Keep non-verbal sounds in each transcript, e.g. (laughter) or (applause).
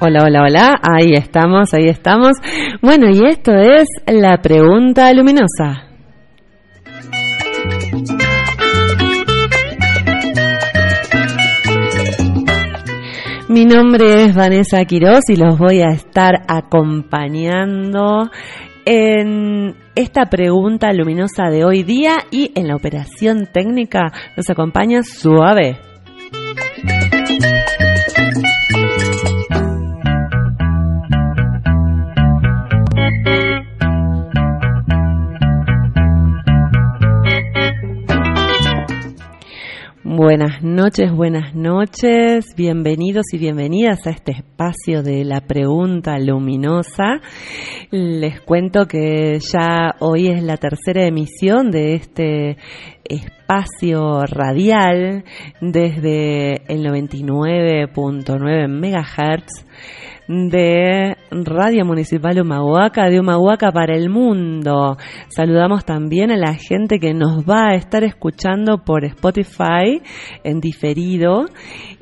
Hola, hola, hola. Ahí estamos, ahí estamos. Bueno, y esto es la pregunta luminosa. Mi nombre es Vanessa Quiroz y los voy a estar acompañando en esta pregunta luminosa de hoy día y en la operación técnica nos acompaña Suave. Buenas noches, buenas noches, bienvenidos y bienvenidas a este espacio de la pregunta luminosa. Les cuento que ya hoy es la tercera emisión de este espacio radial desde el 99.9 MHz de Radio Municipal Humahuaca, de Humahuaca para el mundo. Saludamos también a la gente que nos va a estar escuchando por Spotify en diferido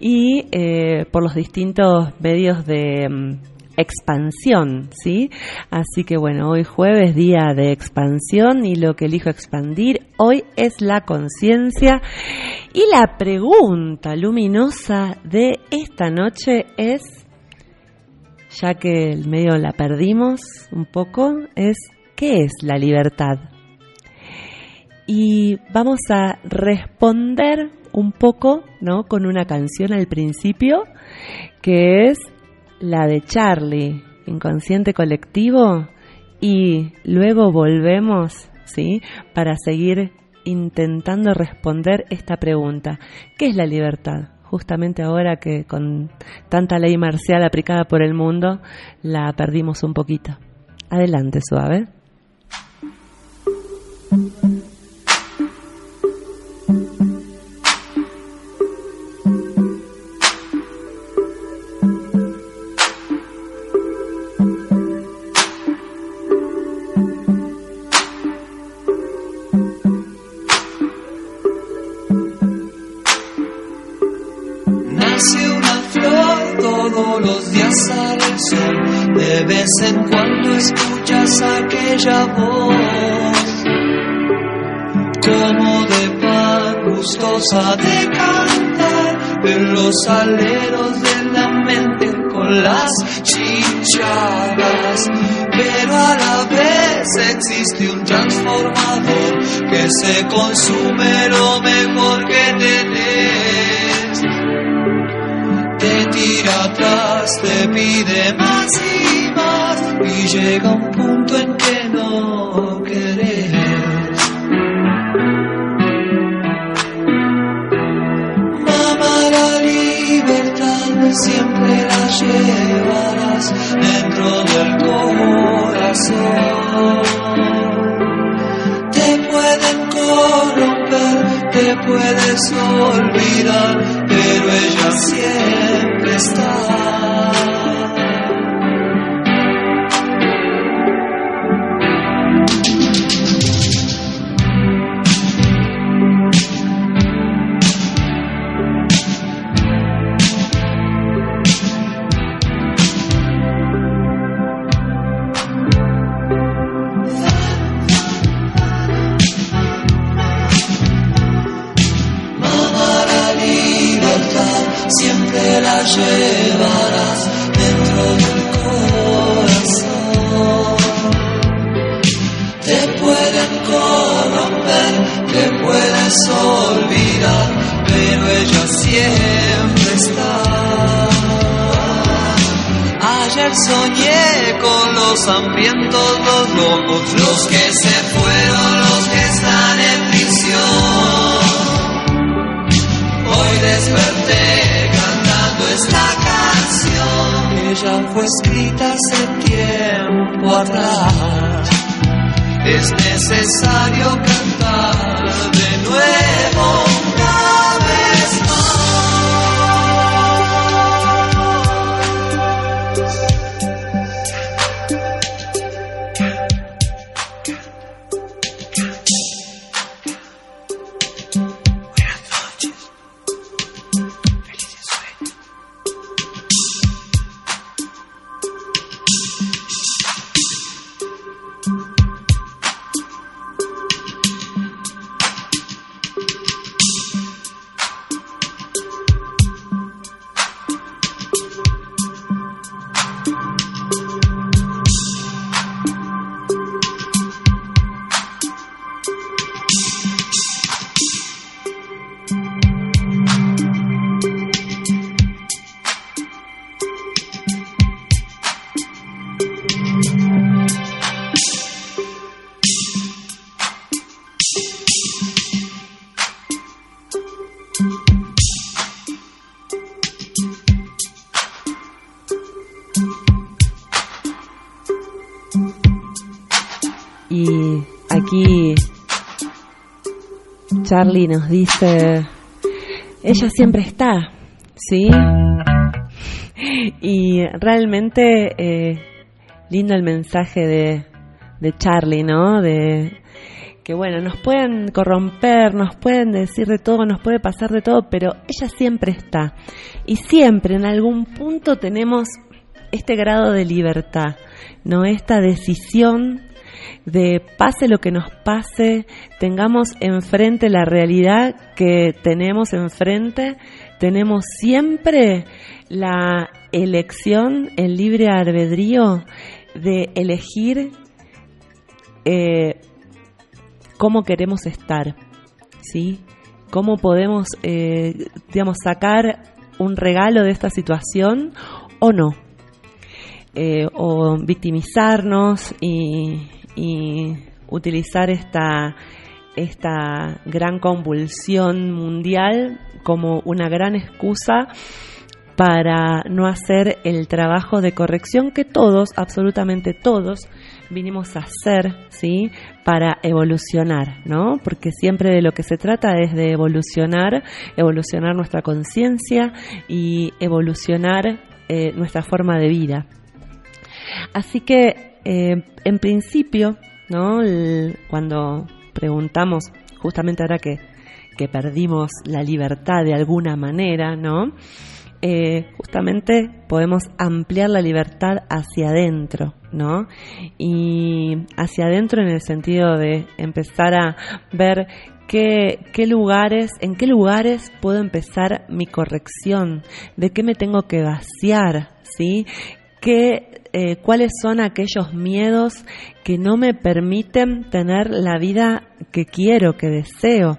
y eh, por los distintos medios de mm, expansión, ¿sí? Así que bueno, hoy jueves día de expansión y lo que elijo expandir hoy es la conciencia y la pregunta luminosa de esta noche es ya que el medio la perdimos un poco, es ¿qué es la libertad? Y vamos a responder un poco, ¿no? Con una canción al principio, que es la de Charlie, Inconsciente Colectivo, y luego volvemos, ¿sí? Para seguir intentando responder esta pregunta. ¿Qué es la libertad? Justamente ahora que con tanta ley marcial aplicada por el mundo la perdimos un poquito. Adelante, suave. Aleros de la mente con las chinchadas, pero a la vez existe un transformador que se consume lo mejor que tenés. Te tira atrás, te pide más y llega un punto en que no Charlie nos dice, ella siempre está, ¿sí? Y realmente eh, lindo el mensaje de, de Charlie, ¿no? De que bueno, nos pueden corromper, nos pueden decir de todo, nos puede pasar de todo, pero ella siempre está. Y siempre en algún punto tenemos este grado de libertad, ¿no? Esta decisión de pase lo que nos pase, tengamos enfrente la realidad que tenemos enfrente, tenemos siempre la elección, el libre albedrío de elegir eh, cómo queremos estar, ¿sí? Cómo podemos, eh, digamos, sacar un regalo de esta situación o no. Eh, o victimizarnos y, y utilizar esta, esta gran convulsión mundial como una gran excusa para no hacer el trabajo de corrección que todos, absolutamente todos, vinimos a hacer, ¿sí? Para evolucionar, ¿no? Porque siempre de lo que se trata es de evolucionar, evolucionar nuestra conciencia y evolucionar eh, nuestra forma de vida. Así que eh, en principio, ¿no? cuando preguntamos, justamente ahora que, que, perdimos la libertad de alguna manera, ¿no? Eh, justamente podemos ampliar la libertad hacia adentro, ¿no? Y hacia adentro en el sentido de empezar a ver qué, qué lugares, en qué lugares puedo empezar mi corrección, de qué me tengo que vaciar, ¿sí? ¿Qué eh, cuáles son aquellos miedos que no me permiten tener la vida que quiero, que deseo,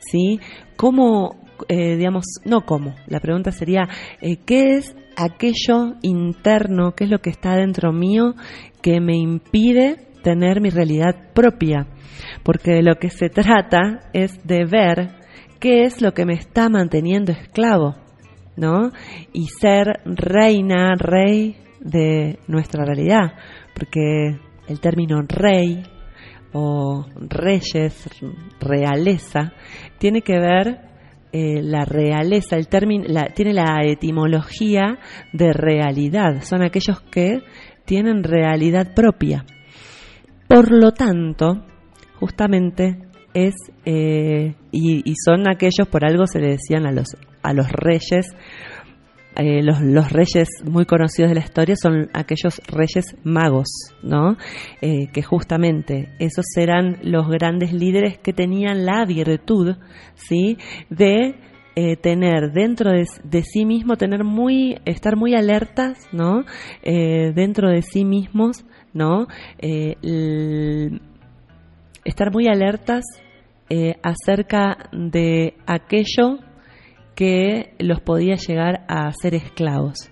¿sí? ¿Cómo, eh, digamos, no cómo, la pregunta sería, eh, ¿qué es aquello interno, qué es lo que está dentro mío que me impide tener mi realidad propia? Porque de lo que se trata es de ver qué es lo que me está manteniendo esclavo, ¿no? Y ser reina, rey de nuestra realidad, porque el término rey o reyes, realeza, tiene que ver eh, la realeza, el término, tiene la etimología de realidad, son aquellos que tienen realidad propia. Por lo tanto, justamente es, eh, y, y, son aquellos, por algo se le decían a los, a los reyes, eh, los, los, reyes muy conocidos de la historia son aquellos reyes magos, ¿no? Eh, que justamente esos eran los grandes líderes que tenían la virtud, ¿sí? De eh, tener dentro de, de, sí mismo, tener muy, estar muy alertas, ¿no? dentro de sí mismos, ¿no? estar muy alertas acerca de aquello que los podía llegar a ser esclavos.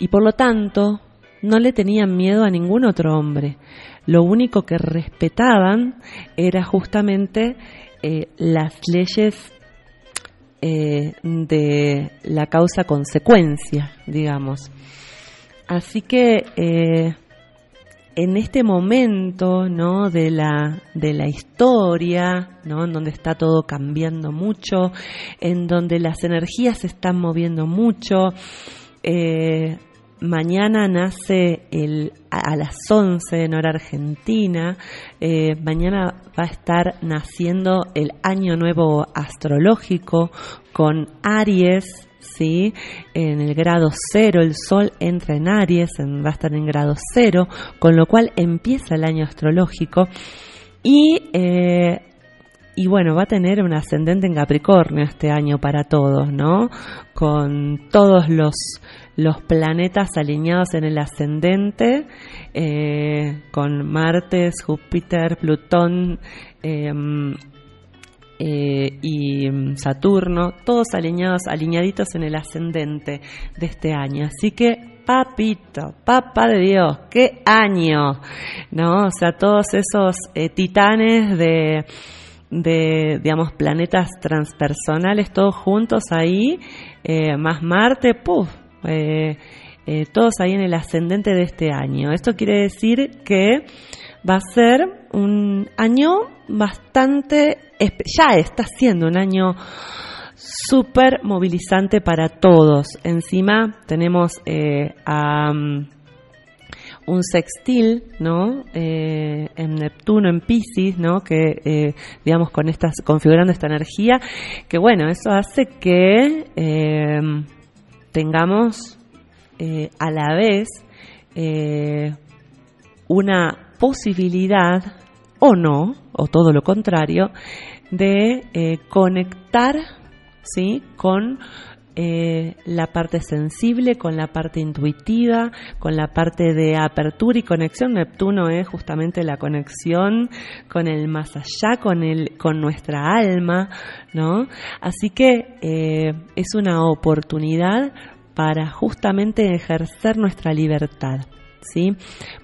Y por lo tanto, no le tenían miedo a ningún otro hombre. Lo único que respetaban era justamente eh, las leyes eh, de la causa-consecuencia, digamos. Así que eh, en este momento ¿no? de, la, de la historia, ¿no? en donde está todo cambiando mucho, en donde las energías se están moviendo mucho, eh, mañana nace el, a, las 11 en hora argentina, eh, mañana va a estar naciendo el año nuevo astrológico con Aries, ¿sí? En el grado cero, el Sol entra en Aries, va a estar en grado cero, con lo cual empieza el año astrológico y, eh, y bueno, va a tener un ascendente en Capricornio este año para todos, ¿no? Con todos los, los planetas alineados en el ascendente, eh, con Marte, Júpiter, Plutón, eh, eh, y mm, Saturno, todos alineados, alineaditos en el ascendente de este año. Así que, papito, papa de Dios, qué año, ¿no? O sea, todos esos eh, titanes de, de, digamos, planetas transpersonales, todos juntos ahí, eh, más Marte, puff, todos ahí en el ascendente de este año. Esto quiere decir que va a ser un año bastante, ya está siendo un año súper movilizante para todos. Encima tenemos eh, a mm, un sextil, ¿no? Eh, en Neptuno, en Pisces, ¿no? Que, eh, digamos, con estas, configurando esta energía, que bueno, eso hace que tengamos a la vez una posibilidad o no, o todo lo contrario, de conectar ¿sí? Con eh, la parte sensible, con la parte intuitiva, con la parte de apertura y conexión. Neptuno es justamente la conexión con el más allá, con, el, con nuestra alma, ¿no? Así que eh, es una oportunidad para justamente ejercer nuestra libertad, ¿sí?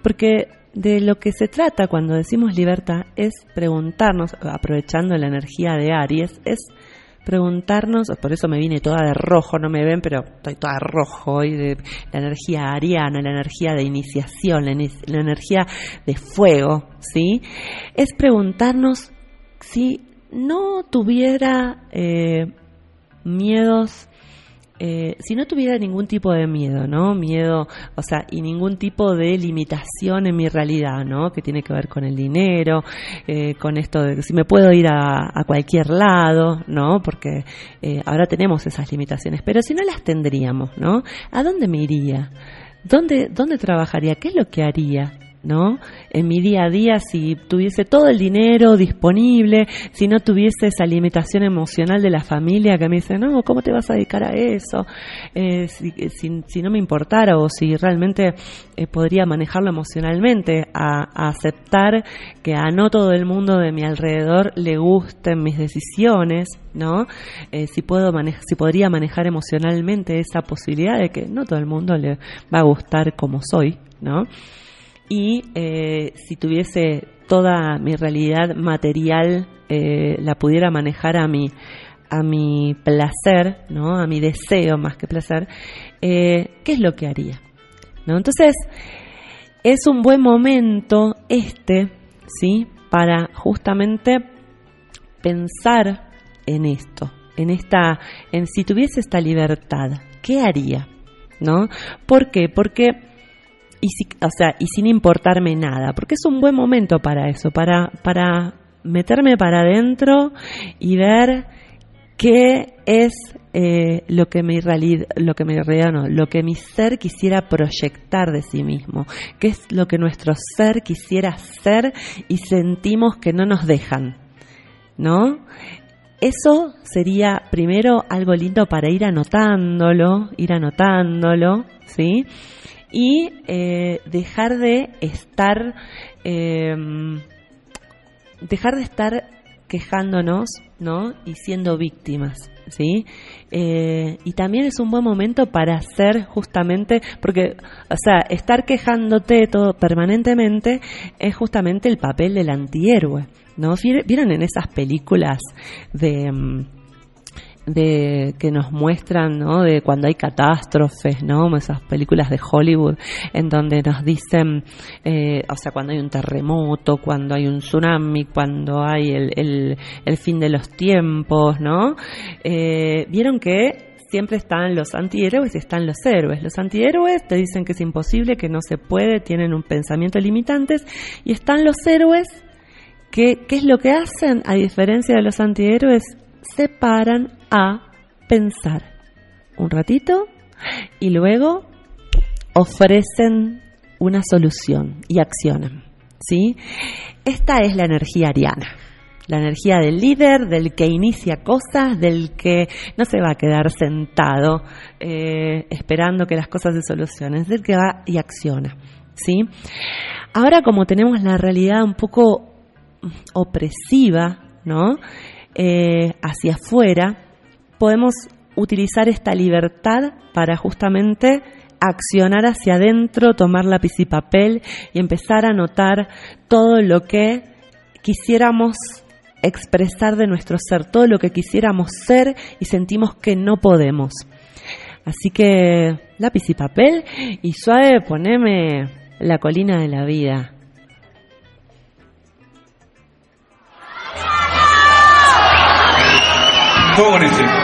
Porque de lo que se trata cuando decimos libertad es preguntarnos, aprovechando la energía de Aries, es preguntarnos, por eso me vine toda de rojo, no me ven, pero estoy toda rojo hoy, de la energía ariana, la energía de iniciación, la, energía de fuego, ¿sí? Es preguntarnos si no tuviera eh, miedos eh, si no tuviera ningún tipo de miedo, ¿no? Miedo, o sea, y ningún tipo de limitación en mi realidad, ¿no? Que tiene que ver con el dinero, eh, con esto de si me puedo ir a, cualquier lado, ¿no? Porque eh, ahora tenemos esas limitaciones, pero si no las tendríamos, ¿no? ¿A dónde me iría? ¿Dónde, dónde trabajaría? ¿Qué es lo que haría? ¿No? En mi día a día, si tuviese todo el dinero disponible, si no tuviese esa limitación emocional de la familia que me dice, no, ¿cómo te vas a dedicar a eso? Eh, si, no me importara o si realmente eh, podría manejarlo emocionalmente, a, aceptar que a no todo el mundo de mi alrededor le gusten mis decisiones, ¿no? Eh, si puedo si podría manejar emocionalmente esa posibilidad de que no todo el mundo le va a gustar como soy, ¿no? Y eh, si tuviese toda mi realidad material eh, la pudiera manejar a mi a mi placer, ¿no? A mi deseo más que placer, eh, ¿qué es lo que haría? ¿No? Entonces, es un buen momento este, ¿sí? Para justamente pensar en esto, en esta, en si tuviese esta libertad, ¿qué haría? ¿No? ¿Por qué? Porque y, sin importarme nada, porque es un buen momento para eso, para, meterme para adentro y ver qué es eh, lo que mi realidad, lo que mi realidad no, lo que mi ser quisiera proyectar de sí mismo, qué es lo que nuestro ser quisiera ser y sentimos que no nos dejan, ¿no? Eso sería primero algo lindo para ir anotándolo, ir anotándolo, ¿sí? Y eh, dejar de estar em, dejar de estar quejándonos ¿no? y siendo víctimas ¿sí? Eh, y también es un buen momento para hacer justamente, porque, o sea, estar quejándote todo permanentemente es justamente el papel del antihéroe, ¿no? ¿Vieron en esas películas de... De que nos muestran, ¿no? De cuando hay catástrofes, ¿no? Esas películas de Hollywood en donde nos dicen, eh, o sea, cuando hay un terremoto, cuando hay un tsunami, cuando hay el, el, fin de los tiempos, ¿no? Eh, Vieron que siempre están los antihéroes y están los héroes. Los antihéroes te dicen que es imposible, que no se puede, tienen un pensamiento limitantes, y están los héroes que, ¿qué es lo que hacen? A diferencia de los antihéroes, se paran a pensar un ratito y luego ofrecen una solución y accionan. ¿sí? Esta es la energía ariana. La energía del líder, del que inicia cosas, del que no se va a quedar sentado eh, esperando que las cosas se solucionen, del que va y acciona. ¿sí? Ahora como tenemos la realidad un poco opresiva, ¿no? Eh, hacia afuera, podemos utilizar esta libertad para justamente accionar hacia adentro, tomar lápiz y papel y empezar a notar todo lo que quisiéramos expresar de nuestro ser, todo lo que quisiéramos ser y sentimos que no podemos. Así que lápiz y papel y suave poneme la colina de la vida. Todo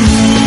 You.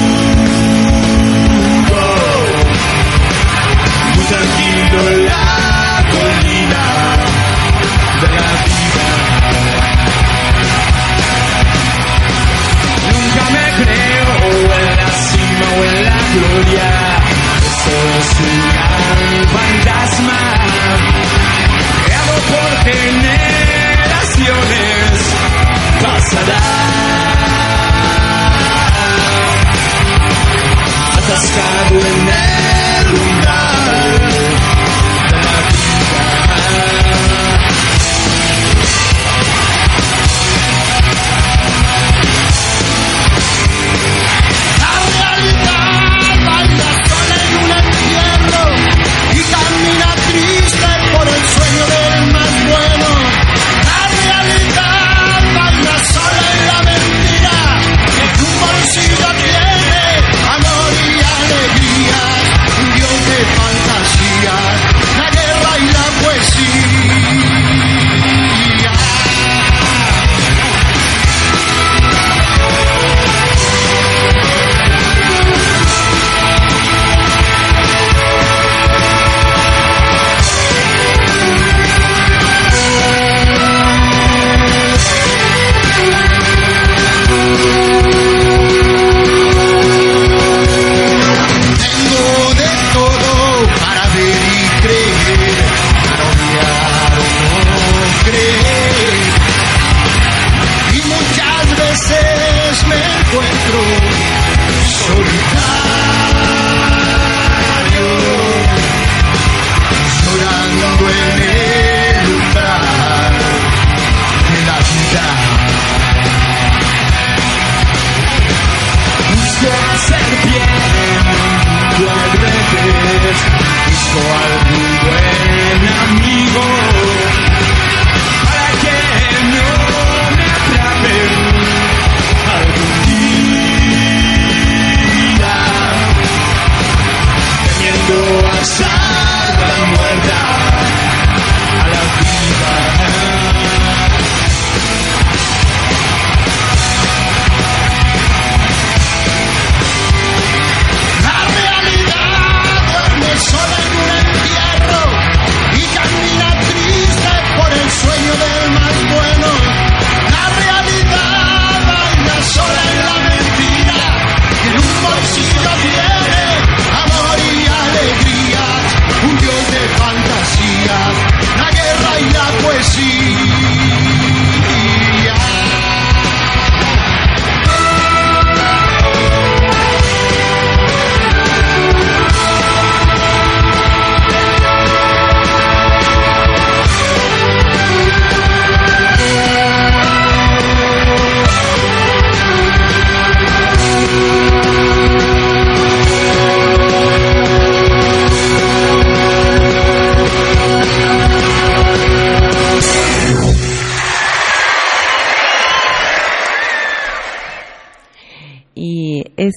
He's glad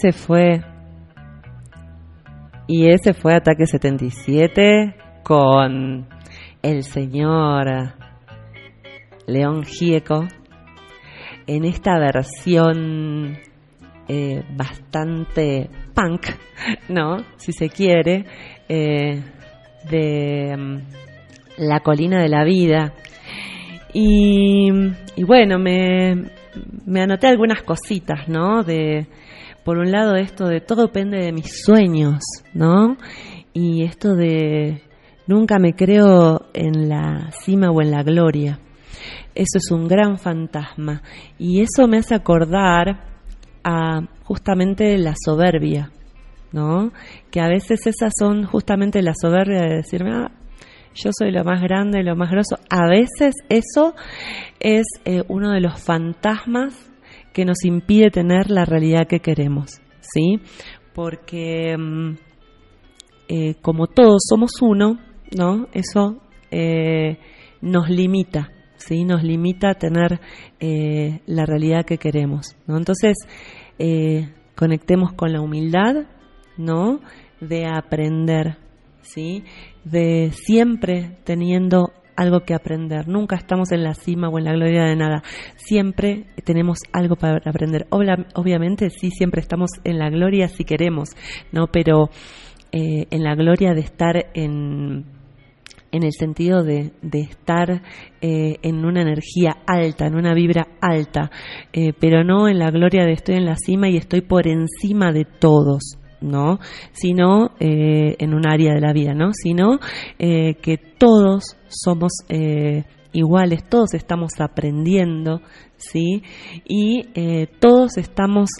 ese fue. Y ese fue Ataque 77 con el señor León Gieco en esta versión eh, bastante punk, (laughs) ¿no? Si se quiere, eh, de mm, La colina de la vida. Y, bueno, me, me anoté algunas cositas, ¿no? De, por un lado esto de todo depende de mis sueños, ¿no? Y esto de nunca me creo en la cima o en la gloria. Eso es un gran fantasma y eso me hace acordar a justamente la soberbia, ¿no? Que a veces esas son justamente la soberbia de decirme, ah, yo soy lo más grande, lo más grosso. A veces eso es eh, uno de los fantasmas que nos impide tener la realidad que queremos, ¿sí? Porque mm, eh, como todos somos uno, ¿no? Eso eh, nos limita, ¿sí? Nos limita a tener la realidad que queremos, ¿no? Entonces, conectemos con la humildad, ¿no? De aprender, ¿sí? De siempre teniendo algo que aprender. Nunca estamos en la cima o en la gloria de nada. Siempre tenemos algo para aprender. obviamente sí, siempre estamos en la gloria si queremos, ¿no? Pero eh, en la gloria de estar en, en el sentido de, de estar eh, en una energía alta, en una vibra alta, eh, pero no en la gloria de estoy en la cima y estoy por encima de todos, ¿no? Sino eh, en un área de la vida, ¿no? Sino eh, que todos somos eh, iguales, todos estamos aprendiendo, ¿sí? Y todos estamos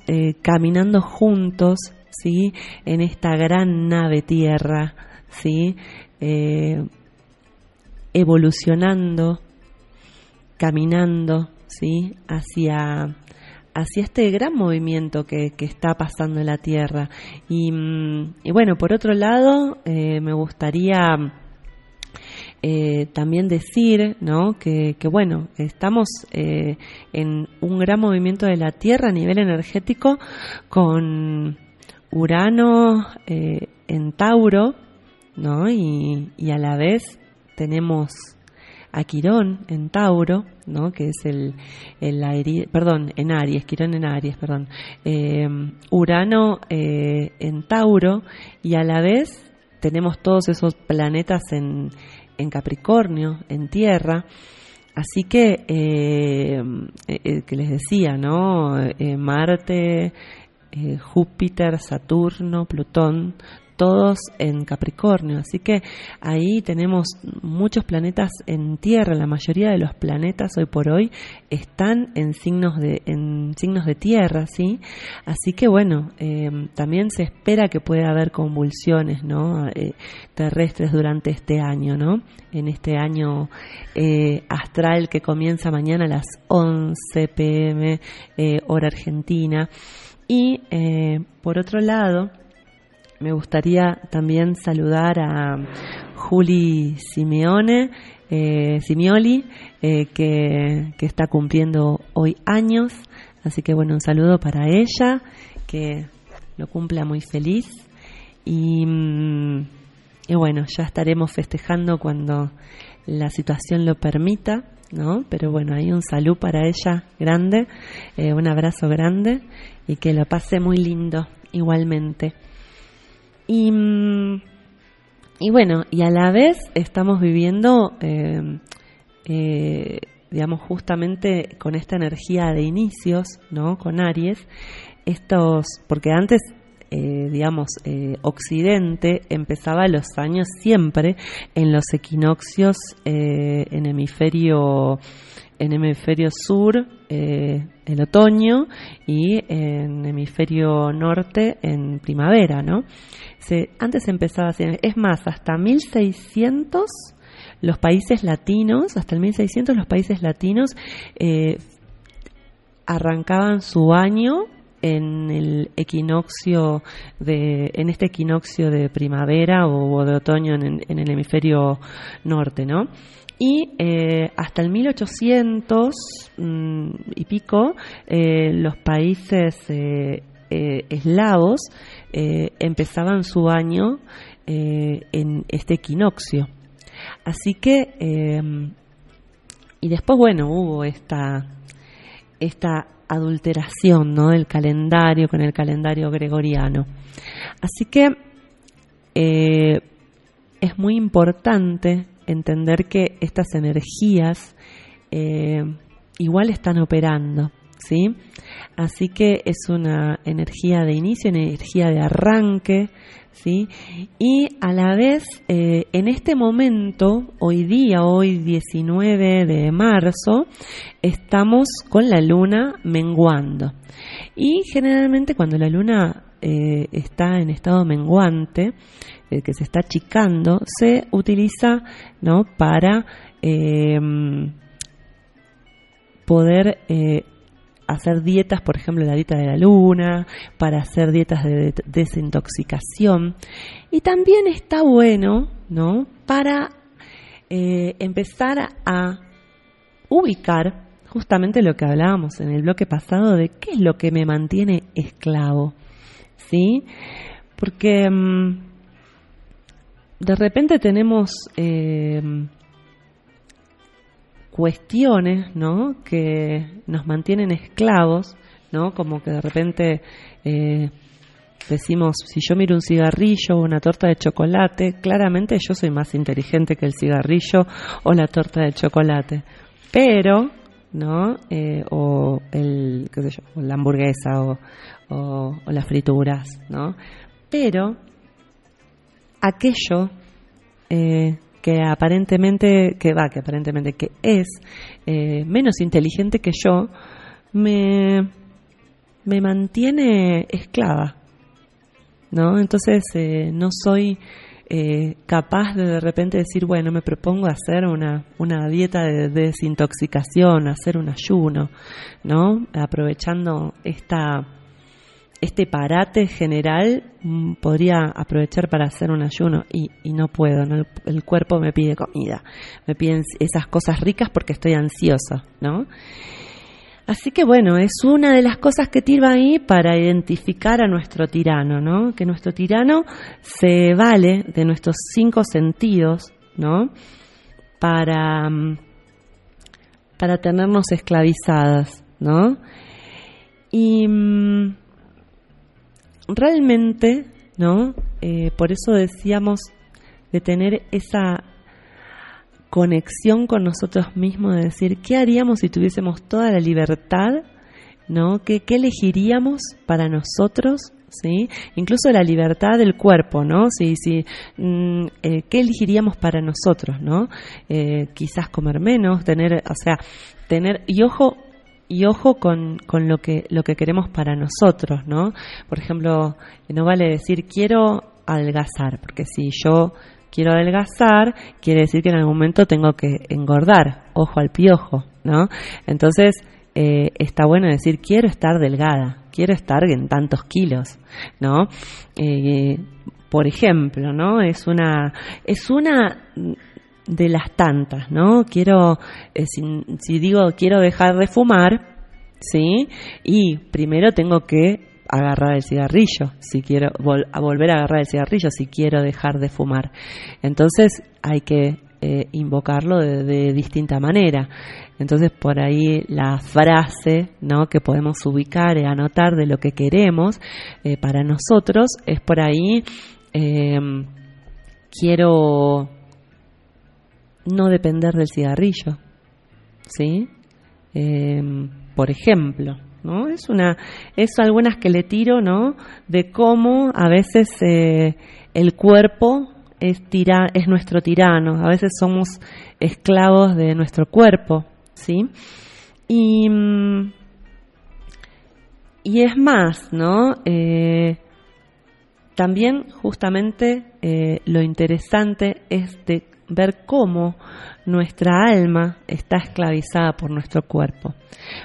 caminando juntos, ¿sí? En esta gran nave tierra, ¿sí? evolucionando, caminando, ¿sí? Hacia hacia este gran movimiento que, está pasando en la Tierra. Y, mm, bueno, por otro lado, eh, me gustaría eh, también decir ¿no? que, bueno, estamos eh, en un gran movimiento de la Tierra a nivel energético con Urano en Tauro, ¿no? Y, y a la vez tenemos a Quirón en Tauro, ¿no? que es el, el perdón, en Aries, Quirón en Aries, perdón, eh, Urano eh, en Tauro y a la vez tenemos todos esos planetas en, en Capricornio, en Tierra. Así que, eh, que les decía, ¿no? Marte, Júpiter, Saturno, Plutón, todos en Capricornio. Así que ahí tenemos muchos planetas en Tierra. La mayoría de los planetas hoy por hoy están en signos de, en signos de Tierra, ¿sí? Así que bueno, eh, también se espera que pueda haber convulsiones, ¿no? Eh, terrestres durante este año, ¿no? En este año eh, astral que comienza mañana a las 11 pm hora argentina. Y por otro lado, me gustaría también saludar a Juli Simeone, eh, Simioli, eh, que, está cumpliendo hoy años. Así que bueno, un saludo para ella, que lo cumpla muy feliz. Y, mm, y bueno, ya estaremos festejando cuando la situación lo permita, ¿no? Pero bueno, hay un saludo para ella grande, eh, un abrazo grande y que lo pase muy lindo igualmente. Y, y bueno, y a la vez estamos viviendo, eh, eh, digamos, justamente con esta energía de inicios, ¿no? Con Aries, estos, porque antes eh, digamos, Occidente empezaba los años siempre en los equinoccios en hemisferio en hemisferio sur eh, el otoño y en hemisferio norte en primavera, ¿no? Se, antes empezaba así, es más, hasta 1600 los países latinos, hasta el 1600 los países latinos eh, arrancaban su año en el equinoccio de en este equinoccio de primavera o, de otoño en, en, el hemisferio norte, ¿no? Y eh, hasta el 1800 mm, y pico eh, los países eh, eslavos empezaban su año en este equinoccio. Así que, y después, bueno, hubo esta, esta adulteración ¿no? del calendario con el calendario gregoriano. Así que es muy importante entender que estas energías eh, igual están operando, ¿sí? Así que es una energía de inicio, energía de arranque, ¿sí? Y a la vez, eh, en este momento, hoy día, hoy 19 de marzo, estamos con la luna menguando. Y generalmente cuando la luna eh, está en estado menguante, eh, que se está achicando, se utiliza ¿no? para poder hacer dietas, por ejemplo, la dieta de la luna, para hacer dietas de desintoxicación. Y también está bueno, ¿no? Para eh, empezar a ubicar justamente lo que hablábamos en el bloque pasado de qué es lo que me mantiene esclavo, ¿sí? Porque mm, de repente tenemos eh, cuestiones, ¿no? Que nos mantienen esclavos, ¿no? Como que de repente eh, decimos, si yo miro un cigarrillo o una torta de chocolate, claramente yo soy más inteligente que el cigarrillo o la torta de chocolate. Pero, ¿no? Eh, o el, qué sé yo, la hamburguesa o, o, las frituras, ¿no? Pero aquello eh, que aparentemente, que va, que aparentemente que es eh, menos inteligente que yo, me, me mantiene esclava, ¿no? Entonces no soy eh, capaz de de repente decir, bueno, me propongo hacer una, una dieta de, de desintoxicación, hacer un ayuno, ¿no? Aprovechando esta este parate general mm, podría aprovechar para hacer un ayuno y, no puedo, El, cuerpo me pide comida, me piden esas cosas ricas porque estoy ansioso, ¿no? Así que bueno, es una de las cosas que tira ahí para identificar a nuestro tirano, ¿no? Que nuestro tirano se vale de nuestros cinco sentidos, ¿no? Para, mm, para tenernos esclavizadas, ¿no? Y mm, realmente, ¿no? Eh, por eso decíamos de tener esa conexión con nosotros mismos, de decir, ¿qué haríamos si tuviésemos toda la libertad? ¿No? ¿Qué, qué elegiríamos para nosotros? ¿Sí? Incluso la libertad del cuerpo, ¿no? Sí, sí, mm, eh, ¿Qué elegiríamos para nosotros, ¿no? Eh, quizás comer menos, tener, o sea, tener, y ojo, y ojo con, con, lo que lo que queremos para nosotros, ¿no? Por ejemplo, no vale decir quiero adelgazar, porque si yo quiero adelgazar, quiere decir que en algún momento tengo que engordar, ojo al piojo, ¿no? Entonces, eh, está bueno decir quiero estar delgada, quiero estar en tantos kilos, ¿no? Eh, por ejemplo, ¿no? Es una, es una de las tantas, ¿no? Quiero, eh, si, digo quiero dejar de fumar, ¿sí? Y primero tengo que agarrar el cigarrillo, si quiero a volver a agarrar el cigarrillo, si quiero dejar de fumar. Entonces hay que eh, invocarlo de, distinta manera. Entonces por ahí la frase ¿no? que podemos ubicar y anotar de lo que queremos eh, para nosotros es por ahí quiero no depender del cigarrillo, ¿sí? Por ejemplo, ¿no? Es una, es algunas que le tiro, ¿no? De cómo a veces eh, el cuerpo es es nuestro tirano, a veces somos esclavos de nuestro cuerpo, ¿sí? Y, mm, y es más, ¿no? Eh, también justamente eh, lo interesante es de ver cómo nuestra alma está esclavizada por nuestro cuerpo.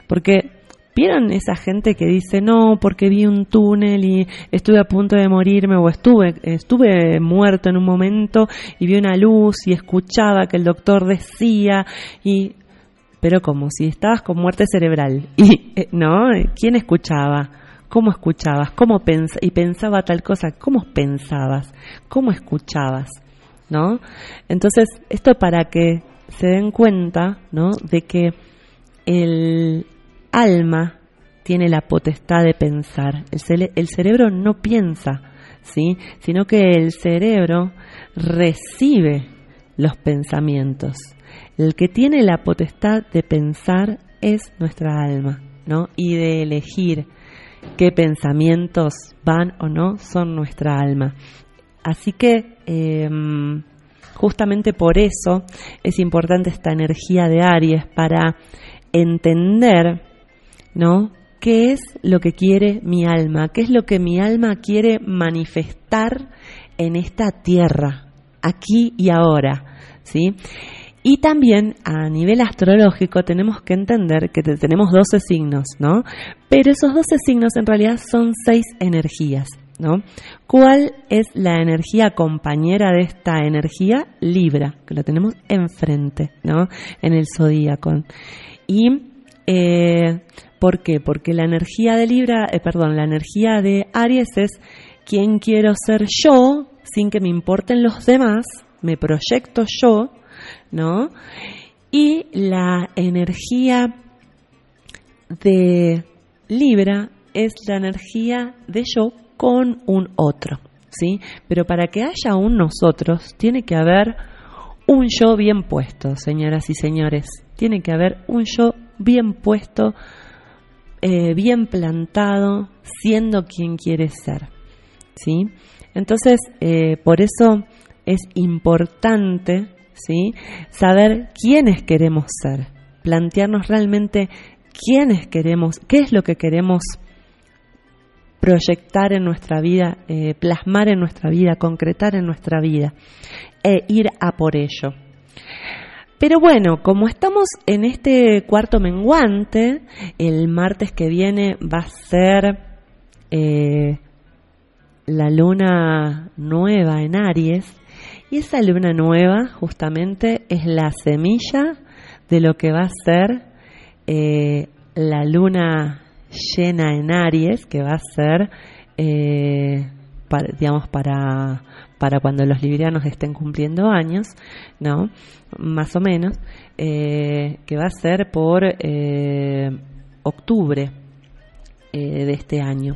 Porque ¿Vieron esa gente que dice, no, porque vi un túnel y estuve a punto de morirme o estuve, estuve muerto en un momento y vi una luz y escuchaba que el doctor decía y... Pero como si estabas con muerte cerebral. Y, eh, ¿no? ¿Quién escuchaba? ¿Cómo escuchabas? ¿Cómo y pensaba tal cosa? ¿Cómo pensabas? ¿Cómo escuchabas? ¿no? Entonces, esto para que se den cuenta, ¿no? De que el alma tiene la potestad de pensar. El, cerebro no piensa, ¿sí? Sino que el cerebro recibe los pensamientos. El que tiene la potestad de pensar es nuestra alma, ¿no? Y de elegir qué pensamientos van o no son nuestra alma. Así que em, justamente por eso es importante esta energía de Aries para entender, ¿no? ¿Qué es lo que quiere mi alma? ¿Qué es lo que mi alma quiere manifestar en esta tierra, aquí y ahora? ¿Sí? Y también a nivel astrológico tenemos que entender que tenemos 12 signos, ¿no? Pero esos 12 signos en realidad son 6 energías, ¿no? ¿Cuál es la energía compañera de esta energía? Libra, que lo tenemos enfrente, ¿no? En el zodíaco. Y, eh, ¿por qué? Porque la energía de Libra, eh, perdón, la energía de Aries es quién quiero ser yo sin que me importen los demás, me proyecto yo, ¿no? Y la energía de Libra es la energía de yo con un otro, ¿sí? Pero para que haya un nosotros, tiene que haber un yo bien puesto, señoras y señores. Tiene que haber un yo bien puesto, eh, bien plantado, siendo quien quiere ser, ¿sí? Entonces, eh, por eso es importante ¿sí? Saber quiénes queremos ser, plantearnos realmente quiénes queremos, qué es lo que queremos proyectar en nuestra vida, eh, plasmar en nuestra vida, concretar en nuestra vida, e ir a por ello. Pero bueno, como estamos en este cuarto menguante, el martes que viene va a ser eh, la luna nueva en Aries, y esa luna nueva justamente es la semilla de lo que va a ser eh, la luna llena en Aries, que va a ser, eh, digamos, para, para cuando los librianos estén cumpliendo años, ¿no? Más o menos, eh, que va a ser por octubre de este año.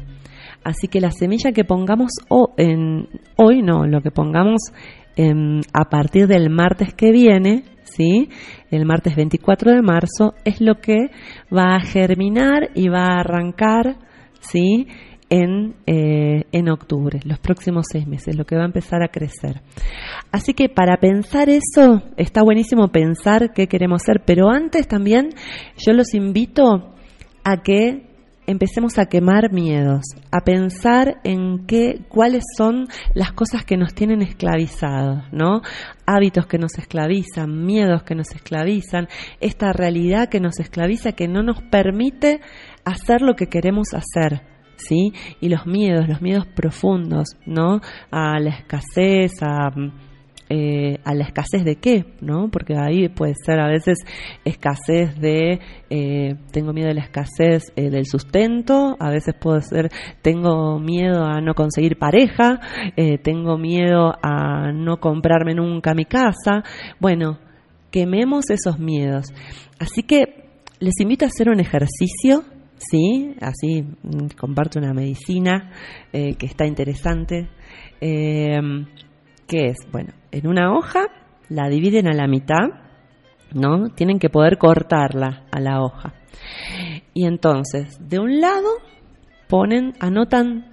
Así que la semilla que pongamos en, hoy, no, lo que pongamos Em, a partir del martes que viene, ¿sí? el martes 24 de marzo, es lo que va a germinar y va a arrancar ¿sí? En, eh, en octubre, los próximos seis meses, lo que va a empezar a crecer. Así que para pensar eso, está buenísimo pensar qué queremos ser, pero antes también yo los invito a que empecemos a quemar miedos, a pensar en qué, cuáles son las cosas que nos tienen esclavizados, ¿no? Hábitos que nos esclavizan, miedos que nos esclavizan, esta realidad que nos esclaviza, que no nos permite hacer lo que queremos hacer. ¿Sí? Y los miedos, los miedos profundos, ¿no? A la escasez, a, eh, a la escasez de qué, ¿no? Porque ahí puede ser a veces escasez de, eh, tengo miedo de la escasez eh, del sustento, a veces puede ser, tengo miedo a no conseguir pareja, tengo miedo a no comprarme nunca mi casa. Bueno, quememos esos miedos. Así que les invito a hacer un ejercicio ¿sí? Así mm, comparto una medicina que está interesante. ¿Qué es? Bueno, en una hoja la dividen a la mitad, ¿no? Tienen que poder cortarla a la hoja. Y entonces, de un lado ponen, anotan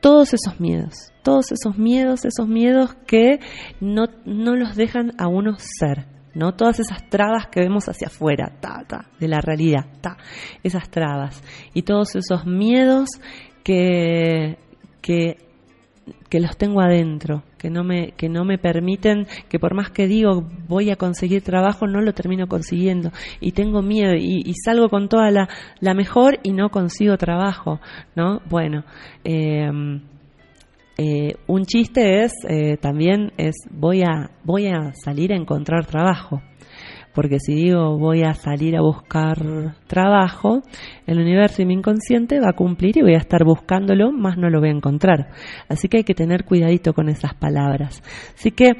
todos esos miedos, todos esos miedos, esos miedos que no, no los dejan a uno ser, ¿no? Todas esas trabas que vemos hacia afuera, ta, ta, de la realidad, ta, esas trabas. Y todos esos miedos que, que que los tengo adentro, que no me que no me permiten que por más que digo voy a conseguir trabajo no lo termino consiguiendo y tengo miedo y, salgo con toda la, la, mejor y no consigo trabajo, ¿no? Bueno, em, eh, un chiste es eh, también es voy a voy a salir a encontrar trabajo porque si digo voy a salir a buscar trabajo, el universo y mi inconsciente va a cumplir y voy a estar buscándolo, más no lo voy a encontrar. Así que hay que tener cuidadito con esas palabras. Así que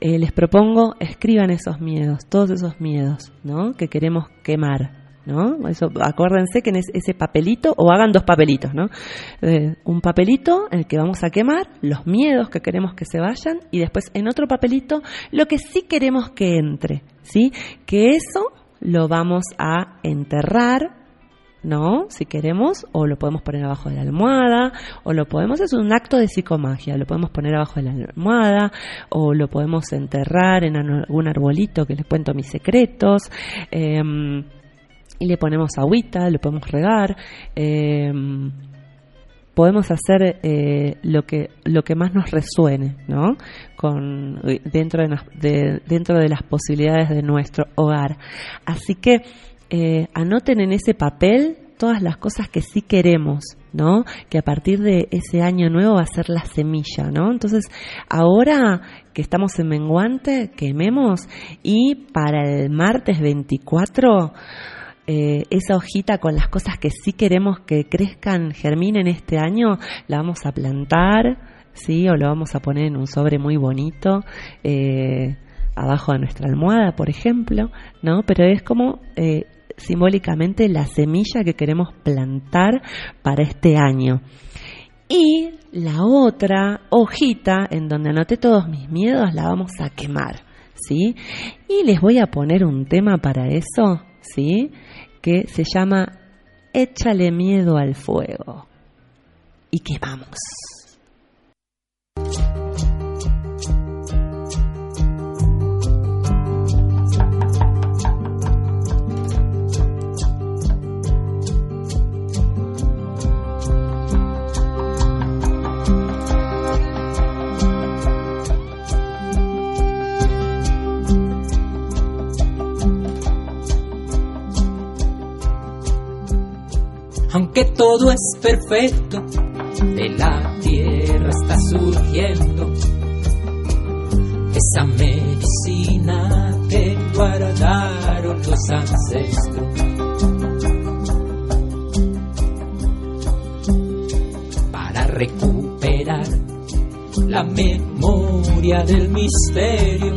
eh, les propongo, escriban esos miedos, todos esos miedos, ¿no? Que queremos quemar. ¿No? Eso, acuérdense que en ese papelito, o hagan dos papelitos, ¿no? Eh, un papelito en el que vamos a quemar los miedos que queremos que se vayan y después en otro papelito lo que sí queremos que entre, ¿sí? Que eso lo vamos a enterrar, ¿no? Si queremos, o lo podemos poner abajo de la almohada, o lo podemos, es un acto de psicomagia, lo podemos poner abajo de la almohada, o lo podemos enterrar en algún arbolito que les cuento mis secretos, em, y le ponemos agüita, lo podemos regar, em, podemos hacer eh, lo que lo que más nos resuene no con dentro de, dentro de las posibilidades de nuestro hogar así que eh, anoten en ese papel todas las cosas que sí queremos, ¿no? Que a partir de ese año nuevo va a ser la semilla, ¿no? Entonces, ahora que estamos en menguante, quememos y para el martes 24 eh, esa hojita con las cosas que sí queremos que crezcan, germinen este año, la vamos a plantar, ¿sí? O lo vamos a poner en un sobre muy bonito. Eh, abajo de nuestra almohada, por ejemplo, ¿no? Pero es como eh, simbólicamente la semilla que queremos plantar para este año. Y la otra hojita en donde anoté todos mis miedos la vamos a quemar, ¿sí? Y les voy a poner un tema para eso, ¿sí? Que se llama Échale miedo al fuego. Y quemamos. Aunque todo es perfecto, de la tierra está surgiendo esa medicina que guardaron los ancestros. Para recuperar la memoria del misterio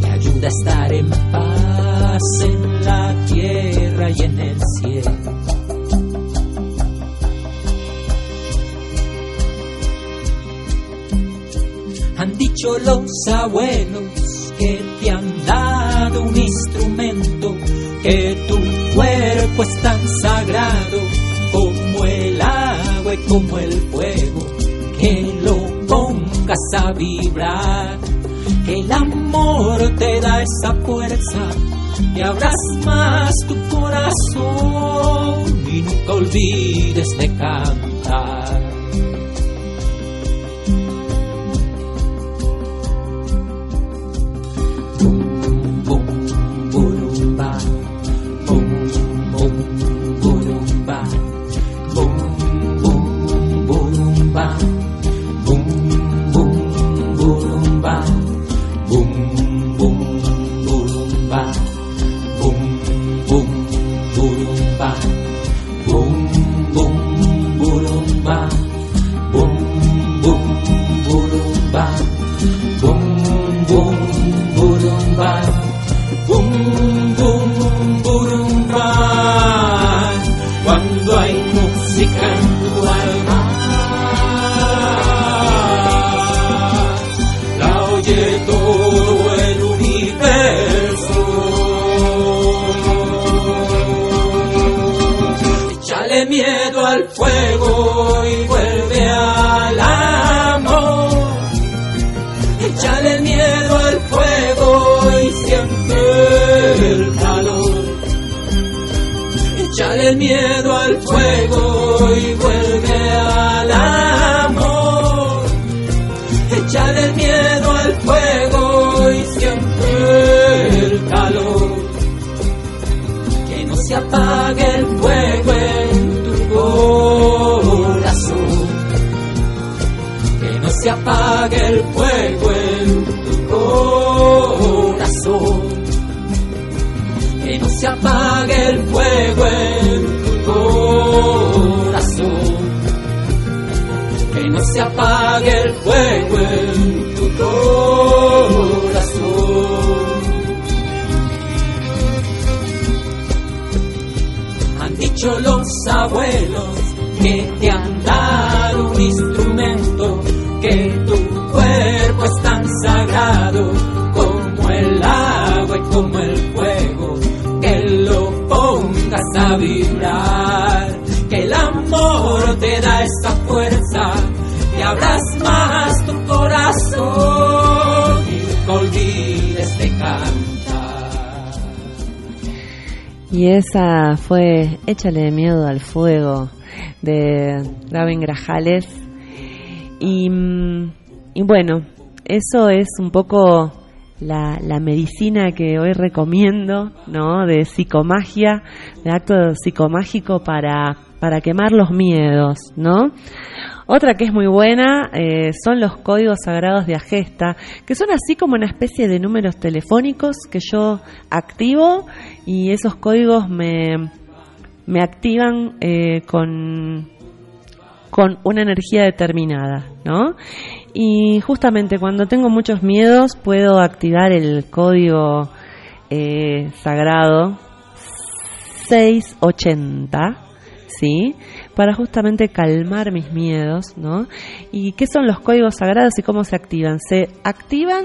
que ayuda a estar en paz en la tierra y en el cielo. Han dicho los abuelos que te han dado un instrumento, que tu cuerpo es tan sagrado como el agua y como el fuego, que lo pongas a vibrar, que el amor te da esa fuerza, que abras más tu corazón y nunca olvides de cantar. el miedo al fuego y vuelve al amor. Échale el miedo al fuego y siempre el calor que no se apaga. se apague el fuego en tu corazón. Han dicho los abuelos que te han dado un instrumento, que tu cuerpo es tan sagrado como el agua y como el fuego, que lo pongas a vibrar, que el amor te da esta. Y esa fue Échale miedo al fuego de Gavin Grajales. Y, mm, y bueno, eso es un poco la, la, medicina que hoy recomiendo, ¿no? De psicomagia, de acto psicomágico para, para quemar los miedos, ¿no? Otra que es muy buena eh, son los códigos sagrados de Agesta, que son así como una especie de números telefónicos que yo activo y esos códigos me, me activan eh, con, con una energía determinada, ¿no? Y justamente cuando tengo muchos miedos puedo activar el código eh, sagrado 680, ¿sí? Para justamente calmar mis miedos, ¿no? ¿Y qué son los códigos sagrados y cómo se activan? Se activan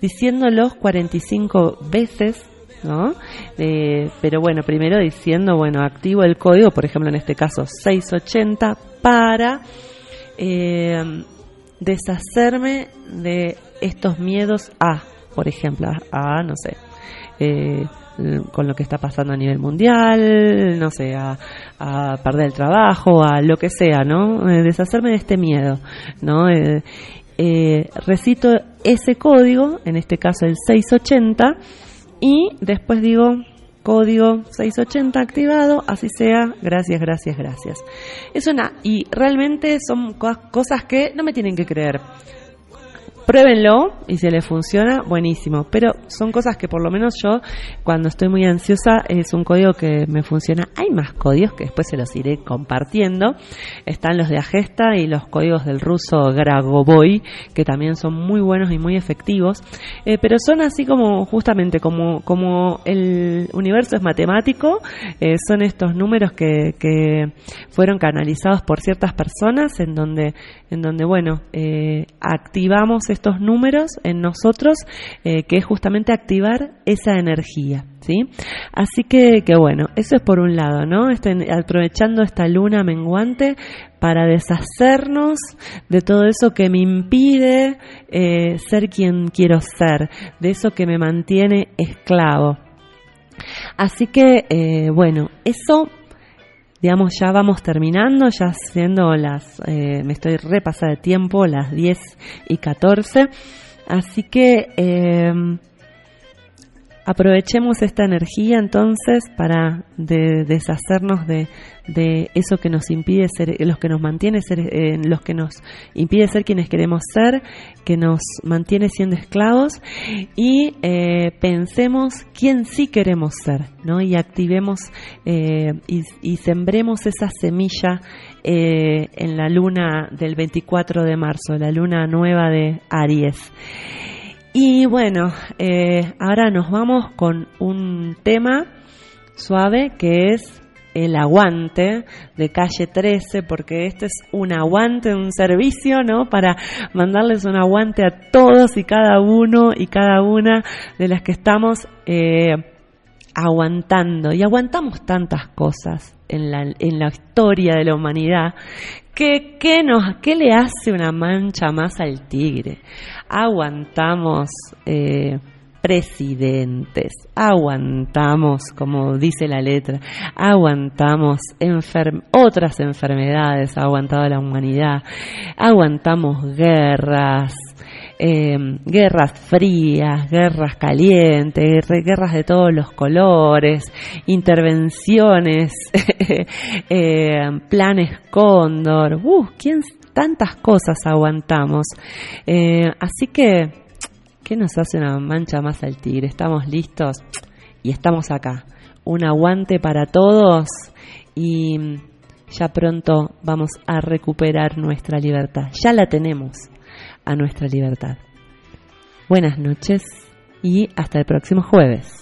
diciéndolos 45 veces ¿no? Eh, pero bueno, primero diciendo, bueno, activo el código, por ejemplo, en este caso 680, para eh, deshacerme de estos miedos a, por ejemplo, a, no sé, eh, con lo que está pasando a nivel mundial, no sé, a, perder el trabajo, a lo que sea, ¿no? deshacerme de este miedo, ¿no? recito ese código, en este caso el 680, y después digo código 680 activado, así sea, gracias, gracias, gracias. Es una, y realmente son cosas que no me tienen que creer. Pruébenlo y si les funciona, buenísimo. Pero son cosas que por lo menos yo, cuando estoy muy ansiosa, es un código que me funciona. Hay más códigos que después se los iré compartiendo. Están los de Agesta y los códigos del ruso Gragoboy, que también son muy buenos y muy efectivos. Eh, pero son así como, justamente, como, como el universo es matemático, eh, son estos números que, que fueron canalizados por ciertas personas en donde, en donde bueno, eh, activamos estos números en nosotros, eh, que es justamente activar esa energía. ¿sí? Así que, que bueno, eso es por un lado, ¿no? Estoy aprovechando esta luna menguante para deshacernos de todo eso que me impide eh, ser quien quiero ser, de eso que me mantiene esclavo. Así que, eh, bueno, eso digamos, ya vamos terminando, ya siendo las, eh, me estoy repasada de tiempo, las 10 y 14. Así que eh, aprovechemos esta energía entonces para deshacernos de, de, eso que nos impide ser, los que nos mantiene ser, eh, los que nos impide ser quienes queremos ser, que nos mantiene siendo esclavos y eh, pensemos quién sí queremos ser, ¿no? Y activemos eh, y, sembremos esa semilla en la luna del 24 de marzo, la luna nueva de Aries. Y bueno, eh, ahora nos vamos con un tema suave que es el aguante de calle 13, porque este es un aguante, un servicio, ¿no? Para mandarles un aguante a todos y cada uno y cada una de las que estamos eh, aguantando. Y aguantamos tantas cosas en la, en la historia de la humanidad ¿Qué, qué, nos, ¿Qué le hace una mancha más al tigre? Aguantamos eh, presidentes, aguantamos, como dice la letra, aguantamos enferm otras enfermedades, ha aguantado la humanidad, aguantamos guerras, eh, guerras frías, guerras calientes, guerras de todos los colores, intervenciones, (laughs) eh, planes cóndor, uh, ¿quién, tantas cosas aguantamos. Eh, así que, ¿qué nos hace una mancha más al tigre? Estamos listos y estamos acá. Un aguante para todos y ya pronto vamos a recuperar nuestra libertad. Ya la tenemos a nuestra libertad. Buenas noches y hasta el próximo jueves.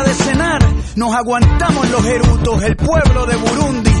de cenar nos aguantamos los erutos. El pueblo de Burundi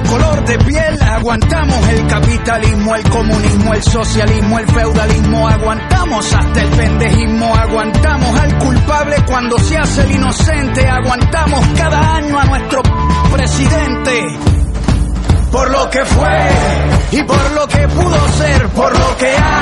color de piel. Aguantamos el capitalismo, el comunismo, el socialismo, el feudalismo. Aguantamos hasta el pendejismo. Aguantamos al culpable cuando se hace el inocente. Aguantamos cada año a nuestro presidente. Por lo que fue y por lo que pudo ser, por lo que hay,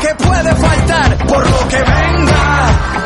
que puede faltar, por lo que venga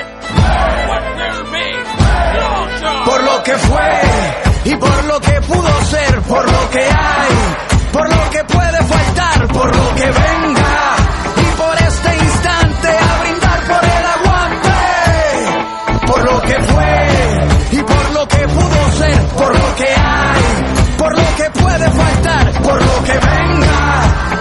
Por lo que fue y por lo que pudo ser, por lo que hay, por lo que puede faltar, por lo que venga y por este instante a brindar por el aguante, por lo que fue y por lo que pudo ser, por lo que hay, por lo que puede faltar, por lo que venga